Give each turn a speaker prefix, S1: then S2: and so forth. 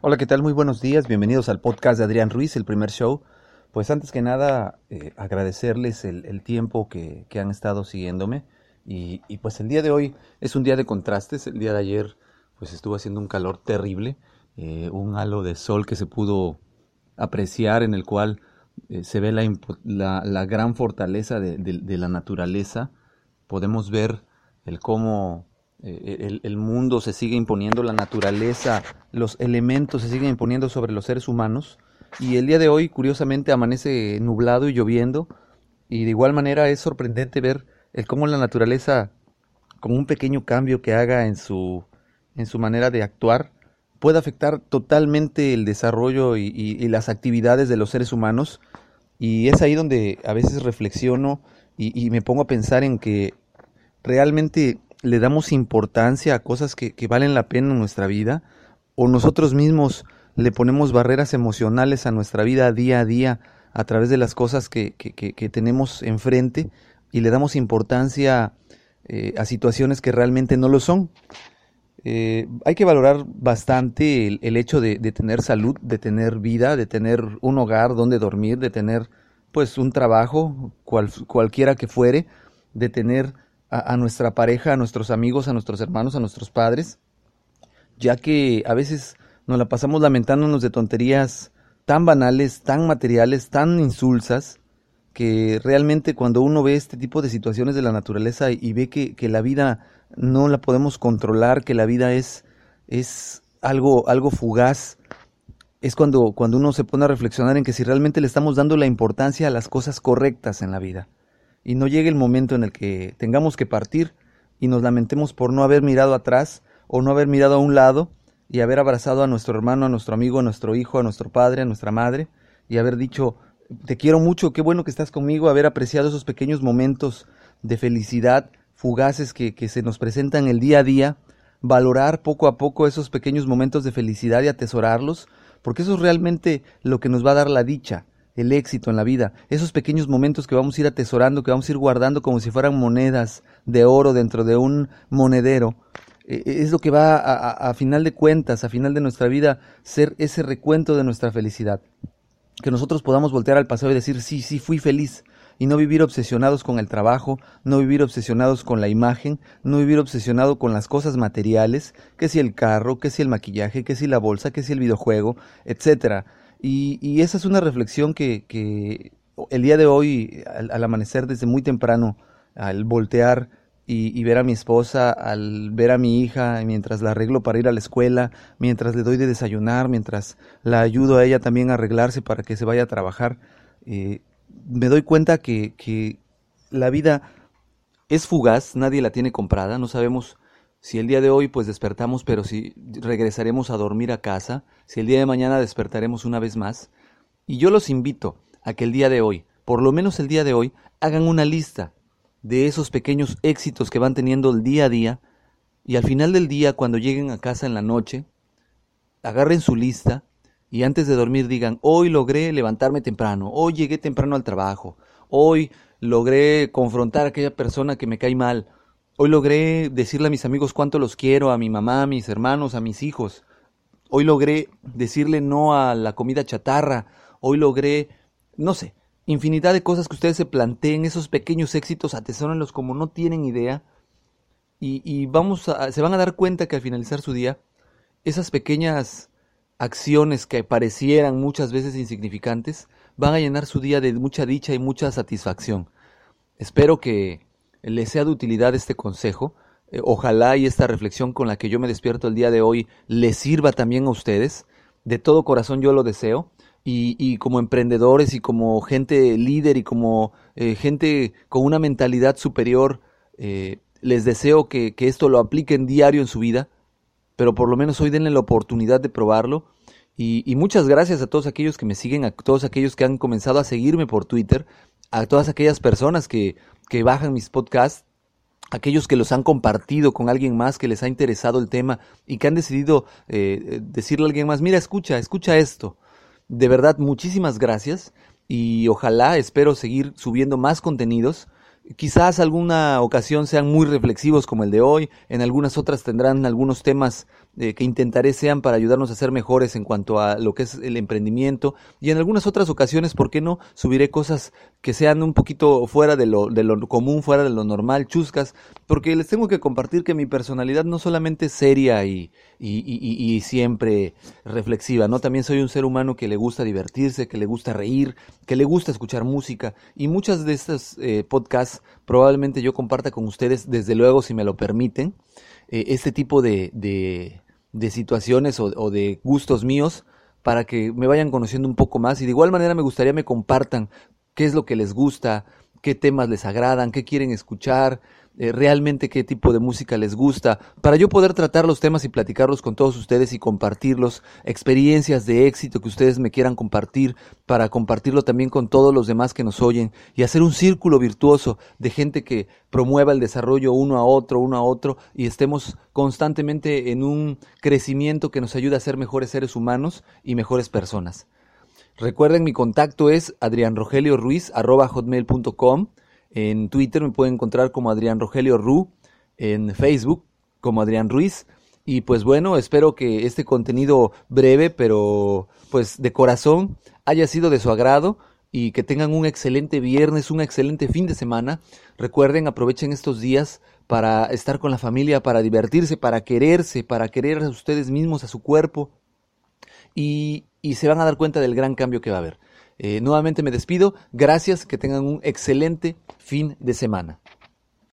S1: Hola, ¿qué tal? Muy buenos días. Bienvenidos al podcast de Adrián Ruiz, el primer show. Pues antes que nada, eh, agradecerles el, tiempo que, han estado siguiéndome. Y, pues el día de hoy es un día de contrastes. El día de ayer pues estuvo haciendo un calor terrible, eh, un halo de sol que se pudo apreciar en el cual eh, se ve la, gran fortaleza de la naturaleza. Podemos ver el cómo eh, el, mundo se sigue imponiendo, la naturaleza, los elementos se siguen imponiendo sobre los seres humanos. Y el día de hoy, curiosamente, amanece nublado y lloviendo. Y de igual manera es sorprendente ver el cómo la naturaleza, con un pequeño cambio que haga en su, en su manera de actuar, puede afectar totalmente el desarrollo y las actividades de los seres humanos. Y es ahí donde a veces reflexiono y me pongo a pensar en que realmente le damos importancia a cosas que, valen la pena en nuestra vida o nosotros mismos le ponemos barreras emocionales a nuestra vida día a día a través de las cosas que, tenemos enfrente y le damos importancia eh, a situaciones que realmente no lo son. Eh, hay que valorar bastante el, hecho de, tener salud, de tener vida, de tener un hogar donde dormir, de tener pues un trabajo, cual, cualquiera que fuere, de tener a, nuestra pareja, a nuestros amigos, a nuestros hermanos, a nuestros padres, ya que a veces nos la pasamos lamentándonos de tonterías tan banales, tan materiales, tan insulsas, que realmente cuando uno ve este tipo de situaciones de la naturaleza y ve que, que la vida no la podemos controlar, que la vida es, es algo, algo fugaz, es cuando, cuando uno se pone a reflexionar en que si realmente le estamos dando la importancia a las cosas correctas en la vida y no llegue el momento en el que tengamos que partir y nos lamentemos por no haber mirado atrás o no haber mirado a un lado y haber abrazado a nuestro hermano, a nuestro amigo, a nuestro hijo, a nuestro padre, a nuestra madre y haber dicho, te quiero mucho, qué bueno que estás conmigo, haber apreciado esos pequeños momentos de felicidad fugaces que, que se nos presentan el día a día, valorar poco a poco esos pequeños momentos de felicidad y atesorarlos, porque eso es realmente lo que nos va a dar la dicha, el éxito en la vida, esos pequeños momentos que vamos a ir atesorando, que vamos a ir guardando como si fueran monedas de oro dentro de un monedero, e, e, es lo que va a, a, final de cuentas, a final de nuestra vida, ser ese recuento de nuestra felicidad. Que nosotros podamos voltear al pasado y decir, sí, sí, fui feliz. Y no vivir obsesionados con el trabajo, no vivir obsesionados con la imagen, no vivir obsesionado con las cosas materiales, que si el carro, que si el maquillaje, que si la bolsa, que si el videojuego, etcétera y, esa es una reflexión que, el día de hoy, al, amanecer desde muy temprano, al voltear y, ver a mi esposa, al ver a mi hija, mientras la arreglo para ir a la escuela, mientras le doy de desayunar, mientras la ayudo a ella también a arreglarse para que se vaya a trabajar, eh, me doy cuenta que, que la vida es fugaz, nadie la tiene comprada, no sabemos si el día de hoy pues despertamos, pero si regresaremos a dormir a casa, si el día de mañana despertaremos una vez más, y yo los invito a que el día de hoy, por lo menos el día de hoy, hagan una lista de esos pequeños éxitos que van teniendo el día a día, y al final del día, cuando lleguen a casa en la noche, agarren su lista y antes de dormir digan, hoy logré levantarme temprano, hoy llegué temprano al trabajo, hoy logré confrontar a aquella persona que me cae mal, hoy logré decirle a mis amigos cuánto los quiero, a mi mamá, a mis hermanos, a mis hijos, hoy logré decirle no a la comida chatarra, hoy logré, no sé, infinidad de cosas que ustedes se planteen, esos pequeños éxitos, atesórenlos como no tienen idea. Y, vamos a, se van a dar cuenta que al finalizar su día, esas pequeñas acciones que parecieran muchas veces insignificantes van a llenar su día de mucha dicha y mucha satisfacción. Espero que les sea de utilidad este consejo. Eh, ojalá y esta reflexión con la que yo me despierto el día de hoy les sirva también a ustedes. De todo corazón yo lo deseo. Y, como emprendedores y como gente líder y como eh, gente con una mentalidad superior, eh, les deseo que, esto lo apliquen diario en su vida, pero por lo menos hoy denle la oportunidad de probarlo. Y, muchas gracias a todos aquellos que me siguen, a todos aquellos que han comenzado a seguirme por Twitter, a todas aquellas personas que, que bajan mis podcasts, aquellos que los han compartido con alguien más que les ha interesado el tema y que han decidido eh, decirle a alguien más, mira, escucha, escucha esto. De verdad, muchísimas gracias y ojalá espero seguir subiendo más contenidos Quizás alguna ocasión sean muy reflexivos como el de hoy, en algunas otras tendrán algunos temas eh, que intentaré sean para ayudarnos a ser mejores en cuanto a lo que es el emprendimiento y en algunas otras ocasiones, ¿por qué no? Subiré cosas que sean un poquito fuera de lo, de lo común, fuera de lo normal, chuscas, porque les tengo que compartir que mi personalidad no solamente es seria y, y, y, siempre reflexiva, ¿no? También soy un ser humano que le gusta divertirse, que le gusta reír, que le gusta escuchar música y muchas de estas eh, podcasts probablemente yo comparta con ustedes, desde luego si me lo permiten, eh, este tipo de, de situaciones o, de gustos míos para que me vayan conociendo un poco más. Y de igual manera me gustaría me compartan qué es lo que les gusta, qué temas les agradan, qué quieren escuchar, eh, realmente qué tipo de música les gusta, para yo poder tratar los temas y platicarlos con todos ustedes y compartirlos, experiencias de éxito que ustedes me quieran compartir, para compartirlo también con todos los demás que nos oyen y hacer un círculo virtuoso de gente que promueva el desarrollo uno a otro, uno a otro y estemos constantemente en un crecimiento que nos ayude a ser mejores seres humanos y mejores personas. Recuerden, mi contacto es adrianrogelioruiz.com en Twitter me pueden encontrar como Adrián Rogelio Ru, en Facebook como Adrián Ruiz. Y pues bueno, espero que este contenido breve, pero pues de corazón, haya sido de su agrado y que tengan un excelente viernes, un excelente fin de semana. Recuerden, aprovechen estos días para estar con la familia, para divertirse, para quererse, para querer a ustedes mismos, a su cuerpo. Y, y se van a dar cuenta del gran cambio que va a haber. Eh, nuevamente me despido. Gracias, que tengan un excelente fin de semana.